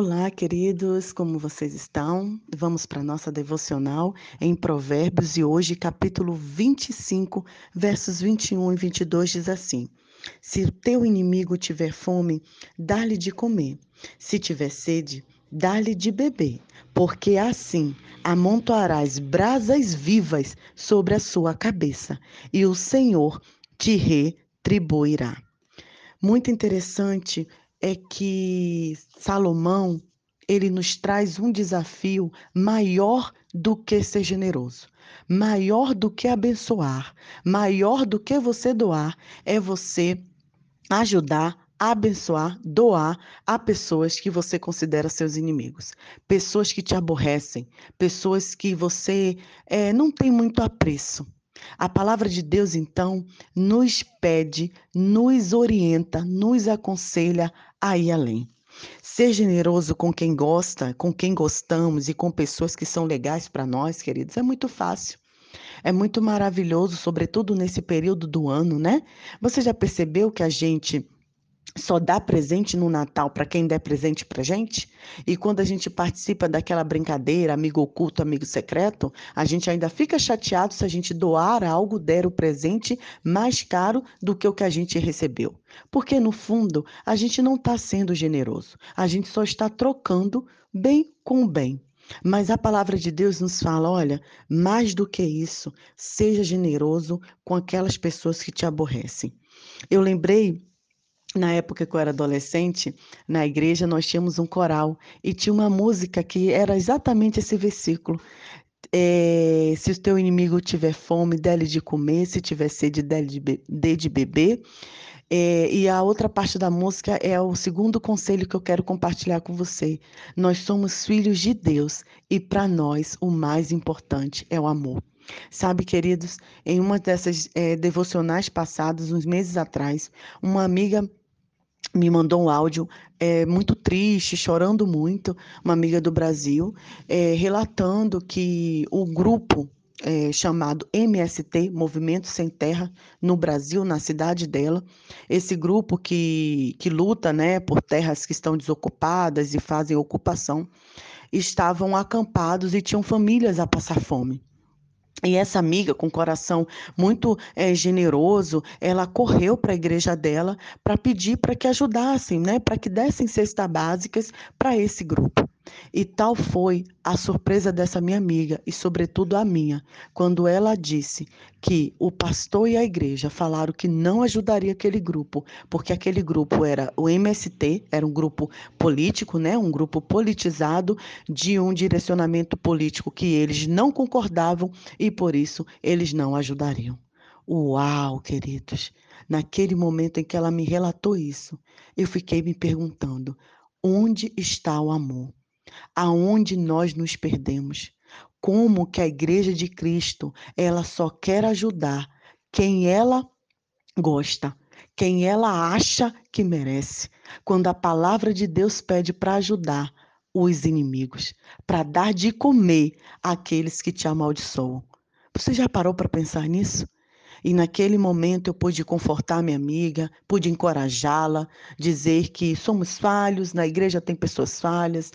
Olá, queridos, como vocês estão? Vamos para a nossa devocional em Provérbios e hoje, capítulo 25, versos 21 e 22 diz assim: Se o teu inimigo tiver fome, dá-lhe de comer. Se tiver sede, dá-lhe de beber, porque assim amontoarás brasas vivas sobre a sua cabeça, e o Senhor te retribuirá. Muito interessante é que Salomão ele nos traz um desafio maior do que ser generoso, maior do que abençoar, maior do que você doar, é você ajudar, abençoar, doar a pessoas que você considera seus inimigos, pessoas que te aborrecem, pessoas que você é, não tem muito apreço. A palavra de Deus, então, nos pede, nos orienta, nos aconselha a ir além. Ser generoso com quem gosta, com quem gostamos e com pessoas que são legais para nós, queridos, é muito fácil. É muito maravilhoso, sobretudo nesse período do ano, né? Você já percebeu que a gente só dá presente no Natal para quem der presente para gente? E quando a gente participa daquela brincadeira, amigo oculto, amigo secreto, a gente ainda fica chateado se a gente doar algo, der o presente mais caro do que o que a gente recebeu. Porque, no fundo, a gente não está sendo generoso, a gente só está trocando bem com bem. Mas a palavra de Deus nos fala: olha, mais do que isso, seja generoso com aquelas pessoas que te aborrecem. Eu lembrei na época que eu era adolescente, na igreja nós tínhamos um coral e tinha uma música que era exatamente esse versículo. É, se o teu inimigo tiver fome, dê-lhe de comer, se tiver sede, dê de beber. É, e a outra parte da música é o segundo conselho que eu quero compartilhar com você. Nós somos filhos de Deus e para nós o mais importante é o amor. Sabe, queridos, em uma dessas é, devocionais passadas, uns meses atrás, uma amiga me mandou um áudio é, muito triste, chorando muito, uma amiga do Brasil, é, relatando que o grupo é, chamado MST, Movimento Sem Terra, no Brasil, na cidade dela, esse grupo que, que luta né, por terras que estão desocupadas e fazem ocupação, estavam acampados e tinham famílias a passar fome. E essa amiga, com coração muito é, generoso, ela correu para a igreja dela para pedir para que ajudassem, né, para que dessem cestas básicas para esse grupo. E tal foi a surpresa dessa minha amiga e, sobretudo, a minha, quando ela disse que o pastor e a igreja falaram que não ajudaria aquele grupo, porque aquele grupo era o MST, era um grupo político, né, um grupo politizado de um direcionamento político que eles não concordavam e por isso eles não ajudariam. Uau, queridos! Naquele momento em que ela me relatou isso, eu fiquei me perguntando: onde está o amor? Aonde nós nos perdemos. Como que a igreja de Cristo, ela só quer ajudar quem ela gosta, quem ela acha que merece. Quando a palavra de Deus pede para ajudar os inimigos, para dar de comer àqueles que te amaldiçoam. Você já parou para pensar nisso? E naquele momento eu pude confortar minha amiga, pude encorajá-la, dizer que somos falhos, na igreja tem pessoas falhas,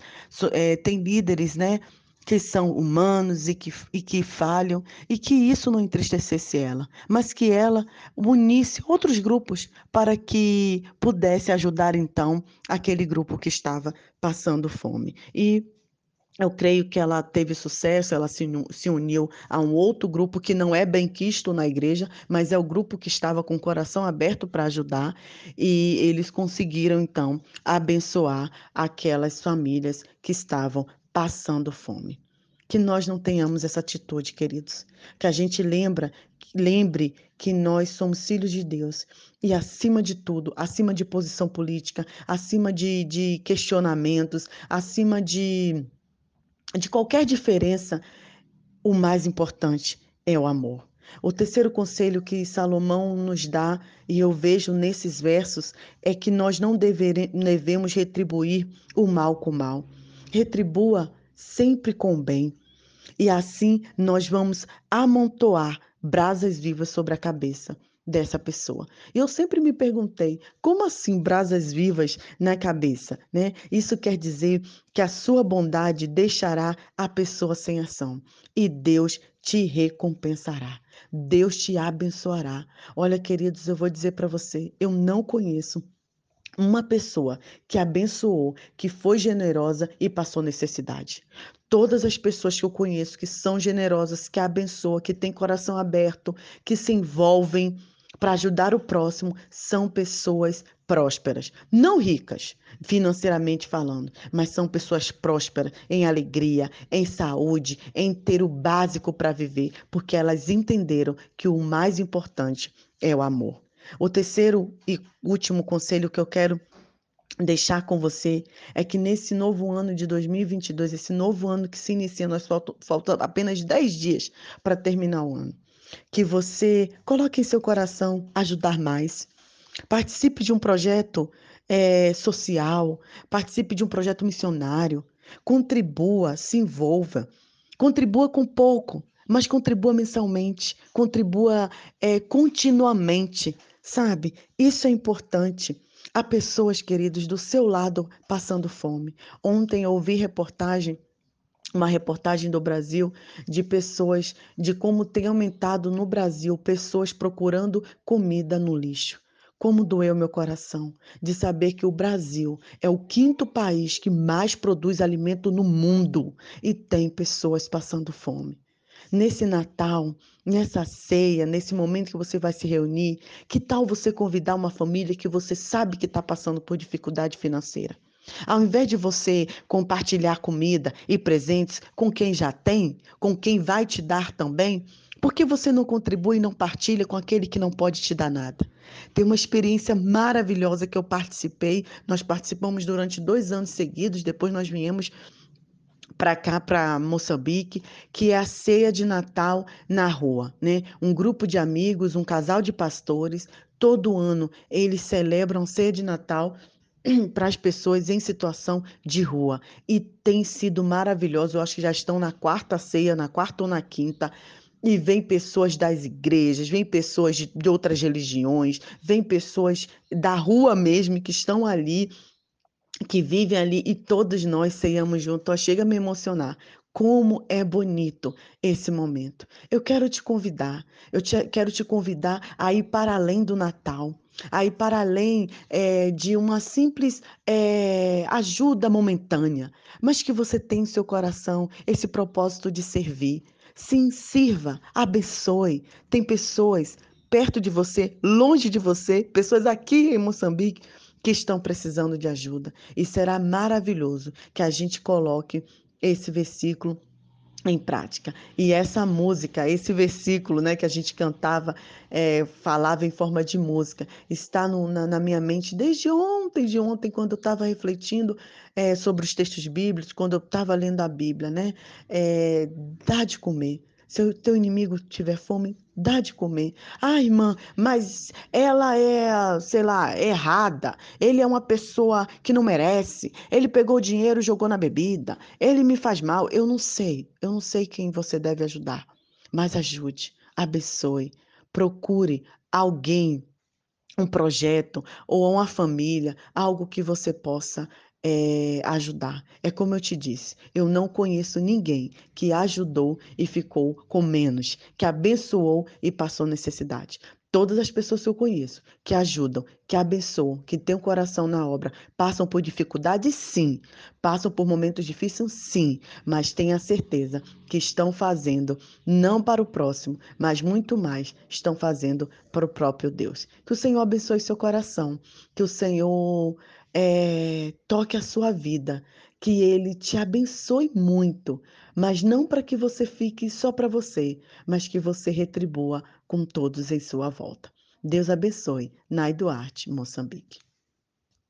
é, tem líderes, né? que são humanos e que, e que falham, e que isso não entristecesse ela, mas que ela unisse outros grupos para que pudesse ajudar então aquele grupo que estava passando fome. E eu creio que ela teve sucesso, ela se, uniu a um outro grupo que não é bem quisto na igreja, mas é o grupo que estava com o coração aberto para ajudar, e eles conseguiram, então, abençoar aquelas famílias que estavam passando fome. Que nós não tenhamos essa atitude, queridos. Que a gente lembra, lembre que nós somos filhos de Deus e, acima de tudo, acima de posição política, acima de, de questionamentos, acima de de qualquer diferença, o mais importante é o amor. O terceiro conselho que Salomão nos dá, e eu vejo nesses versos, é que nós não devemos retribuir o mal com o mal. Retribua sempre com o bem. E assim nós vamos amontoar brasas vivas sobre a cabeça. Dessa pessoa. E eu sempre me perguntei, como assim brasas vivas na cabeça, né? Isso quer dizer que a sua bondade deixará a pessoa sem ação e Deus te recompensará. Deus te abençoará. Olha, queridos, eu vou dizer para você, eu não conheço uma pessoa que abençoou, que foi generosa e passou necessidade. Todas as pessoas que eu conheço que são generosas, que abençoam, que têm coração aberto, que se envolvem para ajudar o próximo, são pessoas prósperas, não ricas, financeiramente falando, mas são pessoas prósperas em alegria, em saúde, em ter o básico para viver, porque elas entenderam que o mais importante é o amor. O terceiro e último conselho que eu quero deixar com você é que nesse novo ano de 2022, esse novo ano que se inicia, nós faltam, apenas 10 dias para terminar o ano, que você coloque em seu coração ajudar mais. Participe de um projeto é, social, participe de um projeto missionário, contribua, se envolva, contribua com pouco, mas contribua mensalmente, contribua é, continuamente Sabe, isso é importante. Há pessoas, queridos, do seu lado passando fome. Ontem eu ouvi reportagem uma reportagem do Brasil de pessoas, de como tem aumentado no Brasil pessoas procurando comida no lixo. Como doeu meu coração de saber que o Brasil é o quinto país que mais produz alimento no mundo e tem pessoas passando fome nesse Natal, nessa ceia, nesse momento que você vai se reunir, que tal você convidar uma família que você sabe que está passando por dificuldade financeira? Ao invés de você compartilhar comida e presentes com quem já tem, com quem vai te dar também, por que você não contribui e não partilha com aquele que não pode te dar nada? Tem uma experiência maravilhosa que eu participei. Nós participamos durante dois anos seguidos, depois nós viemos para cá, para Moçambique, que é a ceia de Natal na rua, né? Um grupo de amigos, um casal de pastores, todo ano eles celebram ceia de Natal para as pessoas em situação de rua. E tem sido maravilhoso. Eu acho que já estão na quarta ceia, na quarta ou na quinta. E vem pessoas das igrejas, vem pessoas de, outras religiões, vem pessoas da rua mesmo que estão ali que vivem ali e todos nós ceiamos juntos. Chega a me emocionar. Como é bonito esse momento. Eu quero te convidar, eu te, quero te convidar a ir para além do Natal, a ir para além é, de uma simples é, ajuda momentânea, mas que você tem em seu coração esse propósito de servir. Sim, sirva, abençoe. Tem pessoas perto de você, longe de você, pessoas aqui em Moçambique que estão precisando de ajuda. E será maravilhoso que a gente coloque esse versículo em prática. E essa música, esse versículo né, que a gente cantava, é, falava em forma de música, está no, na, na, minha mente desde ontem, de ontem, quando eu estava refletindo é, sobre os textos bíblicos, quando eu estava lendo a Bíblia, né? É, dá de comer. Se o teu inimigo tiver fome, dá de comer. Ah, irmã, mas ela é, sei lá, errada. Ele é uma pessoa que não merece. Ele pegou dinheiro e jogou na bebida. Ele me faz mal. Eu não sei. Eu não sei quem você deve ajudar. Mas ajude, abençoe. Procure alguém um projeto ou uma família, algo que você possa é, ajudar. É como eu te disse, eu não conheço ninguém que ajudou e ficou com menos, que abençoou e passou necessidade. Todas as pessoas que eu conheço que ajudam, que abençoam, que têm o um coração na obra, passam por dificuldades, sim. Passam por momentos difíceis, sim. Mas tenha certeza que estão fazendo não para o próximo, mas muito mais estão fazendo para o próprio Deus. Que o Senhor abençoe seu coração. Que o Senhor é, toque a sua vida, que Ele te abençoe muito, mas não para que você fique só para você, mas que você retribua com todos em sua volta. Deus abençoe. Nai Duarte, Moçambique.